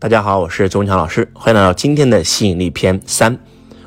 大家好，我是周文强老师，欢迎来到今天的吸引力篇三。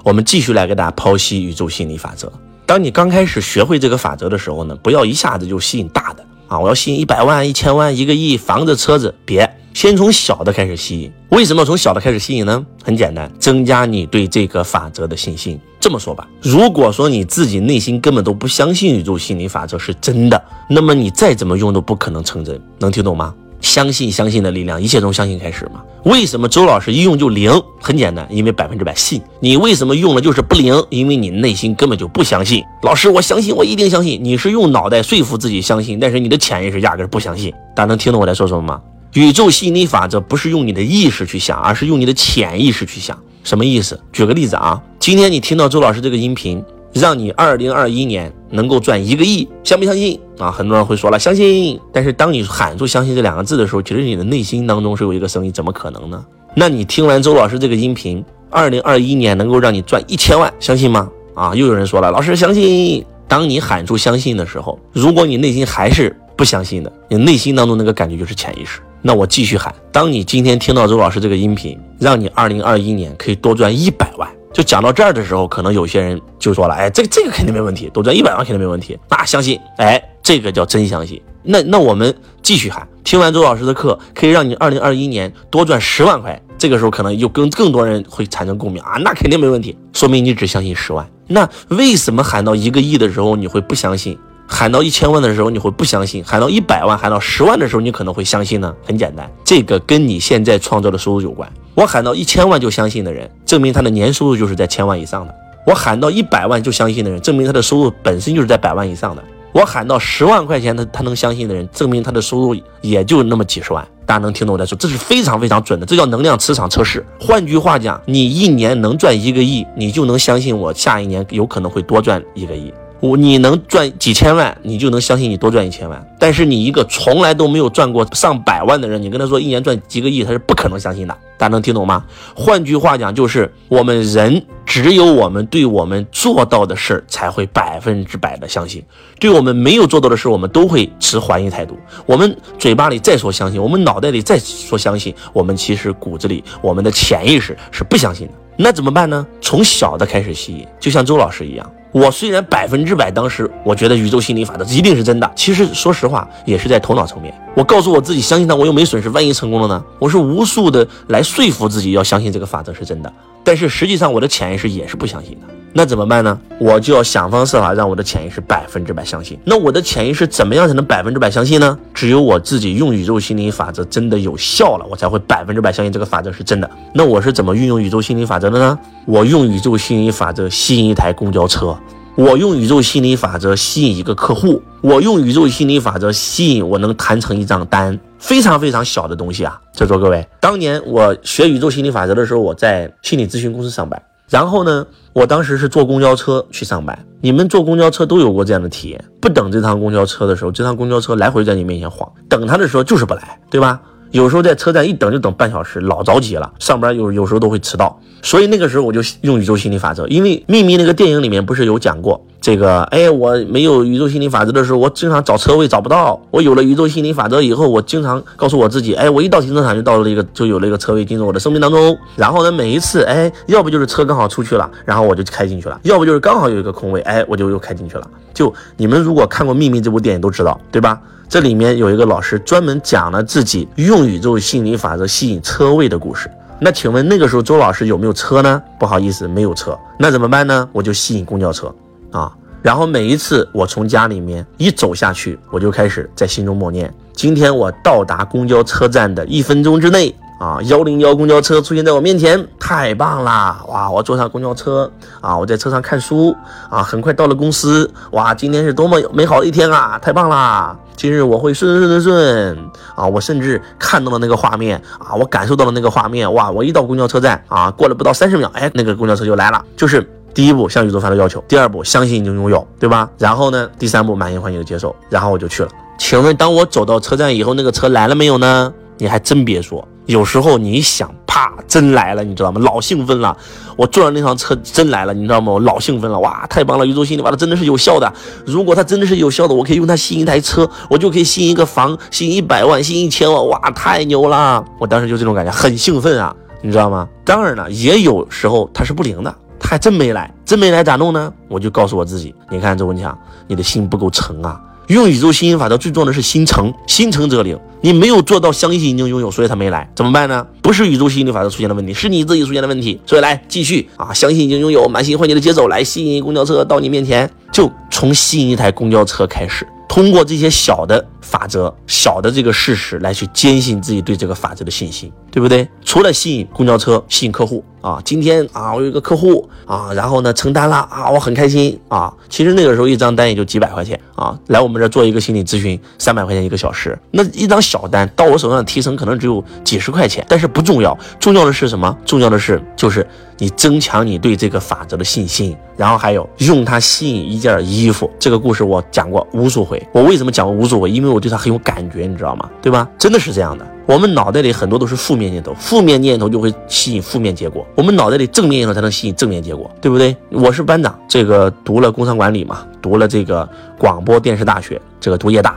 我们继续来给大家剖析宇宙吸引力法则。当你刚开始学会这个法则的时候呢，不要一下子就吸引大的啊！我要吸引一百万、一千万、一个亿，房子、车子，别，先从小的开始吸引。为什么从小的开始吸引呢？很简单，增加你对这个法则的信心。这么说吧，如果说你自己内心根本都不相信宇宙吸引力法则是真的，那么你再怎么用都不可能成真。能听懂吗？相信相信的力量，一切从相信开始嘛。为什么周老师一用就灵？很简单，因为百分之百信。你为什么用了就是不灵？因为你内心根本就不相信。老师，我相信，我一定相信。你是用脑袋说服自己相信，但是你的潜意识压根不相信。大家能听懂我在说什么吗？宇宙吸引力法则不是用你的意识去想，而是用你的潜意识去想。什么意思？举个例子啊，今天你听到周老师这个音频。让你二零二一年能够赚一个亿，相不相信啊？很多人会说了，相信。但是当你喊出“相信”这两个字的时候，其实你的内心当中是有一个声音，怎么可能呢？那你听完周老师这个音频，二零二一年能够让你赚一千万，相信吗？啊，又有人说了，老师相信。当你喊出“相信”的时候，如果你内心还是不相信的，你内心当中那个感觉就是潜意识。那我继续喊，当你今天听到周老师这个音频，让你二零二一年可以多赚一百万。就讲到这儿的时候，可能有些人就说了：“哎，这个这个肯定没问题，多赚一百万肯定没问题。”那相信，哎，这个叫真相信。那那我们继续喊，听完周老师的课，可以让你二零二一年多赚十万块。这个时候可能又跟更多人会产生共鸣啊，那肯定没问题，说明你只相信十万。那为什么喊到一个亿的时候你会不相信？喊到一千万的时候你会不相信？喊到一百万、喊到十万的时候你可能会相信呢？很简单，这个跟你现在创造的收入有关。我喊到一千万就相信的人，证明他的年收入就是在千万以上的；我喊到一百万就相信的人，证明他的收入本身就是在百万以上的；我喊到十万块钱他他能相信的人，证明他的收入也就那么几十万。大家能听懂我在说？这是非常非常准的，这叫能量磁场测试。换句话讲，你一年能赚一个亿，你就能相信我下一年有可能会多赚一个亿。我你能赚几千万，你就能相信你多赚一千万。但是你一个从来都没有赚过上百万的人，你跟他说一年赚几个亿，他是不可能相信的。大家能听懂吗？换句话讲，就是我们人只有我们对我们做到的事儿才会百分之百的相信，对我们没有做到的事儿，我们都会持怀疑态度。我们嘴巴里再说相信，我们脑袋里再说相信，我们其实骨子里我们的潜意识是不相信的。那怎么办呢？从小的开始吸引，就像周老师一样。我虽然百分之百，当时我觉得宇宙心理法则一定是真的。其实说实话，也是在头脑层面。我告诉我自己，相信他，我又没损失。万一成功了呢？我是无数的来说服自己要相信这个法则是真的。但是实际上，我的潜意识也是不相信的。那怎么办呢？我就要想方设法让我的潜意识百分之百相信。那我的潜意识怎么样才能百分之百相信呢？只有我自己用宇宙心理法则真的有效了，我才会百分之百相信这个法则是真的。那我是怎么运用宇宙心理法则的呢？我用宇宙心理法则吸引一台公交车，我用宇宙心理法则吸引一个客户，我用宇宙心理法则吸引我能谈成一张单，非常非常小的东西啊！在座各位，当年我学宇宙心理法则的时候，我在心理咨询公司上班。然后呢，我当时是坐公交车去上班。你们坐公交车都有过这样的体验：不等这趟公交车的时候，这趟公交车来回在你面前晃；等它的时候就是不来，对吧？有时候在车站一等就等半小时，老着急了。上班有有时候都会迟到，所以那个时候我就用宇宙心理法则。因为秘密那个电影里面不是有讲过这个？哎，我没有宇宙心理法则的时候，我经常找车位找不到。我有了宇宙心理法则以后，我经常告诉我自己，哎，我一到停车场就到了一个，就有了一个车位进入我的生命当中。然后呢，每一次，哎，要不就是车刚好出去了，然后我就开进去了；要不就是刚好有一个空位，哎，我就又开进去了。就你们如果看过秘密这部电影都知道，对吧？这里面有一个老师专门讲了自己用宇宙心理法则吸引车位的故事。那请问那个时候周老师有没有车呢？不好意思，没有车。那怎么办呢？我就吸引公交车啊。然后每一次我从家里面一走下去，我就开始在心中默念：今天我到达公交车站的一分钟之内。啊，幺零幺公交车出现在我面前，太棒啦！哇，我坐上公交车啊，我在车上看书啊，很快到了公司。哇，今天是多么美好的一天啊，太棒啦！今日我会顺顺顺顺啊，我甚至看到了那个画面啊，我感受到了那个画面。哇，我一到公交车站啊，过了不到三十秒，哎，那个公交车就来了。就是第一步向宇宙发出要求，第二步相信已经拥有，对吧？然后呢，第三步满意欢迎的接受，然后我就去了。请问，当我走到车站以后，那个车来了没有呢？你还真别说。有时候你想。啪，真来了，你知道吗？老兴奋了，我坐上那趟车真来了，你知道吗？我老兴奋了，哇，太棒了！宇宙心理法则真的是有效的。如果它真的是有效的，我可以用它吸引一台车，我就可以吸引一个房，吸引一百万，吸引一千万，哇，太牛了！我当时就这种感觉，很兴奋啊，你知道吗？当然了，也有时候它是不灵的，他还真没来，真没来咋弄呢？我就告诉我自己，你看周文强，你的心不够诚啊。用宇宙吸引法则最重要的是心诚，心诚则灵。你没有做到相信已经拥有，所以他没来，怎么办呢？不是宇宙吸引力法则出现的问题，是你自己出现的问题。所以来继续啊，相信已经拥有，满心欢喜的接走，来吸引公交车到你面前，就从吸引一台公交车开始。通过这些小的法则、小的这个事实来去坚信自己对这个法则的信心，对不对？除了吸引公交车、吸引客户啊，今天啊，我有一个客户啊，然后呢承担了啊，我很开心啊。其实那个时候一张单也就几百块钱啊，来我们这做一个心理咨询，三百块钱一个小时，那一张小单到我手上提成可能只有几十块钱，但是不重要，重要的是什么？重要的是就是。你增强你对这个法则的信心，然后还有用它吸引一件衣服。这个故事我讲过无数回。我为什么讲过无数回？因为我对它很有感觉，你知道吗？对吧？真的是这样的。我们脑袋里很多都是负面念头，负面念头就会吸引负面结果。我们脑袋里正面念头才能吸引正面结果，对不对？我是班长，这个读了工商管理嘛，读了这个广播电视大学，这个读夜大，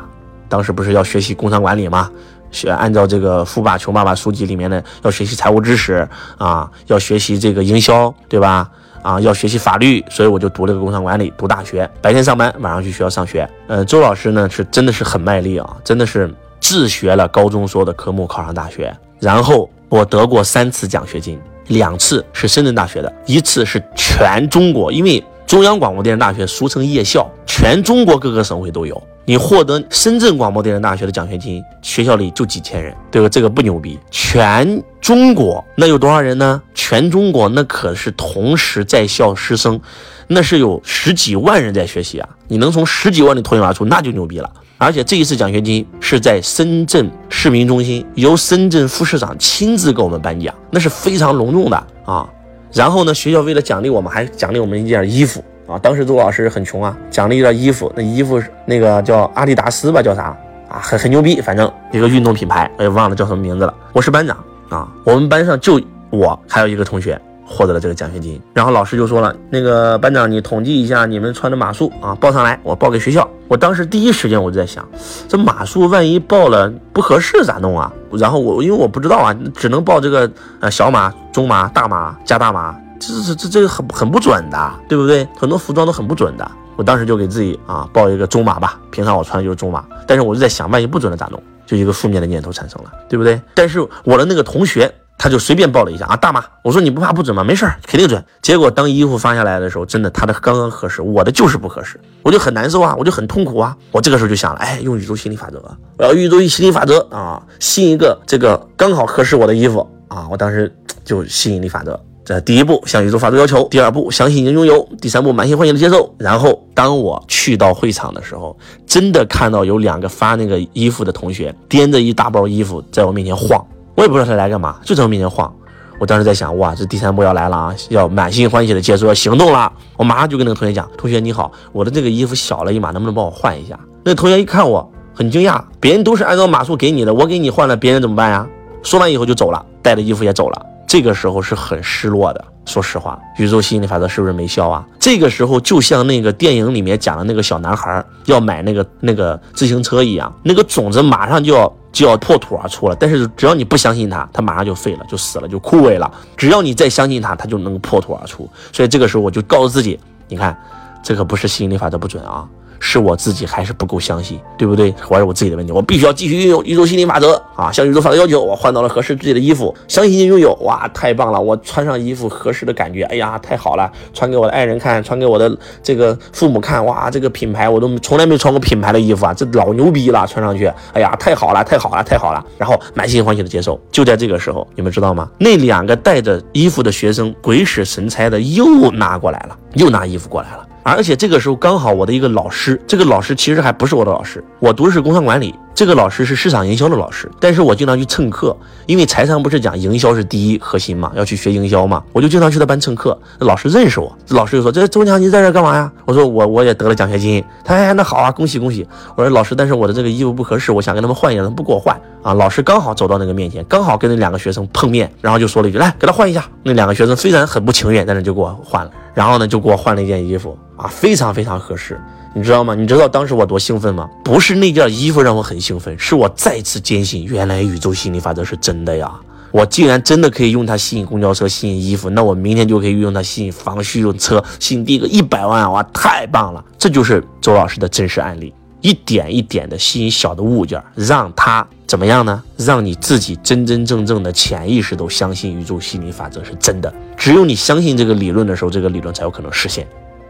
当时不是要学习工商管理吗？学按照这个《富爸穷爸爸》书籍里面的，要学习财务知识啊，要学习这个营销，对吧？啊，要学习法律，所以我就读了个工商管理，读大学，白天上班，晚上去学校上学。呃，周老师呢是真的是很卖力啊，真的是自学了高中所有的科目，考上大学。然后我得过三次奖学金，两次是深圳大学的，一次是全中国，因为中央广播电视大学俗称夜校，全中国各个省会都有。你获得深圳广播电视大学的奖学金，学校里就几千人，对吧？这个不牛逼。全中国那有多少人呢？全中国那可是同时在校师生，那是有十几万人在学习啊！你能从十几万里脱颖而出，那就牛逼了。而且这一次奖学金是在深圳市民中心，由深圳副市长亲自给我们颁奖，那是非常隆重的啊。然后呢，学校为了奖励我们，还奖励我们一件衣服。啊，当时周老师很穷啊，奖励一件衣服，那衣服那个叫阿迪达斯吧，叫啥啊？很很牛逼，反正一个运动品牌，我也忘了叫什么名字了。我是班长啊，我们班上就我还有一个同学获得了这个奖学金。然后老师就说了，那个班长你统计一下你们穿的码数啊，报上来，我报给学校。我当时第一时间我就在想，这码数万一报了不合适咋弄啊？然后我因为我不知道啊，只能报这个呃小码、中码、大码加大码。这这这这个很很不准的，对不对？很多服装都很不准的。我当时就给自己啊报一个中码吧，平常我穿的就是中码。但是我就在想，万一不准了咋弄？就一个负面的念头产生了，对不对？但是我的那个同学他就随便报了一下啊大码。我说你不怕不准吗？没事儿，肯定准。结果当衣服发下来的时候，真的他的刚刚合适，我的就是不合适，我就很难受啊，我就很痛苦啊。我这个时候就想了，哎，用宇宙心理法则，我要宇宙心理法则啊，吸一个这个刚好合适我的衣服啊。我当时就吸引力法则。这第一步向宇宙发出要求，第二步相信已经拥有，第三步满心欢喜的接受。然后当我去到会场的时候，真的看到有两个发那个衣服的同学掂着一大包衣服在我面前晃，我也不知道他来干嘛，就在我面前晃。我当时在想，哇，这第三步要来了啊，要满心欢喜的接受，要行动了。我马上就跟那个同学讲，同学你好，我的这个衣服小了一码，能不能帮我换一下？那同学一看我很惊讶，别人都是按照码数给你的，我给你换了，别人怎么办呀？说完以后就走了，带着衣服也走了。这个时候是很失落的，说实话，宇宙吸引力法则是不是没效啊？这个时候就像那个电影里面讲的那个小男孩要买那个那个自行车一样，那个种子马上就要就要破土而出了，但是只要你不相信它，它马上就废了，就死了，就枯萎了。只要你再相信它，它就能破土而出。所以这个时候我就告诉自己，你看，这可不是吸引力法则不准啊。是我自己还是不够相信，对不对？还是我自己的问题？我必须要继续运用宇宙心理法则啊！向宇宙发的要求，我换到了合适自己的衣服，相信拥有，哇，太棒了！我穿上衣服合适的感觉，哎呀，太好了！穿给我的爱人看，穿给我的这个父母看，哇，这个品牌我都从来没穿过品牌的衣服啊，这老牛逼了！穿上去，哎呀，太好了，太好了，太好了！然后满心欢喜的接受。就在这个时候，你们知道吗？那两个带着衣服的学生鬼使神差的又拿过来了，又拿衣服过来了。而且这个时候刚好我的一个老师，这个老师其实还不是我的老师，我读的是工商管理，这个老师是市场营销的老师，但是我经常去蹭课，因为财商不是讲营销是第一核心嘛，要去学营销嘛，我就经常去他班蹭课。老师认识我，老师就说：“这周强，你在这干嘛呀？”我说：“我我也得了奖学金。”他哎，那好啊，恭喜恭喜！我说：“老师，但是我的这个衣服不合适，我想跟他们换一下，他们不给我换啊。”老师刚好走到那个面前，刚好跟那两个学生碰面，然后就说了一句：“来，给他换一下。”那两个学生虽然很不情愿，但是就给我换了，然后呢，就给我换了一件衣服啊，非常非常合适。你知道吗？你知道当时我多兴奋吗？不是那件衣服让我很兴奋，是我再次坚信，原来宇宙心理法则是真的呀！我竟然真的可以用它吸引公交车、吸引衣服，那我明天就可以用它吸引房、吸引车、吸引第一个一百万！哇，太棒了！这就是周老师的真实案例，一点一点的吸引小的物件，让它怎么样呢？让你自己真真正正的潜意识都相信宇宙心理法则是真的。只有你相信这个理论的时候，这个理论才有可能实现。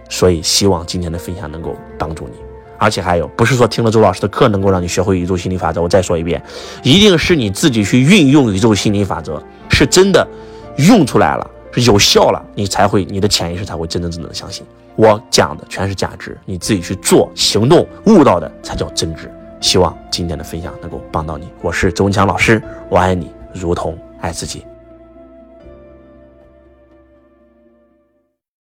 所以，希望今天的分享能够帮助你，而且还有，不是说听了周老师的课能够让你学会宇宙心理法则。我再说一遍，一定是你自己去运用宇宙心理法则，是真的用出来了，是有效了，你才会，你的潜意识才会真真正正的相信我讲的全是价值，你自己去做行动，悟到的才叫真知。希望今天的分享能够帮到你。我是周文强老师，我爱你如同爱自己。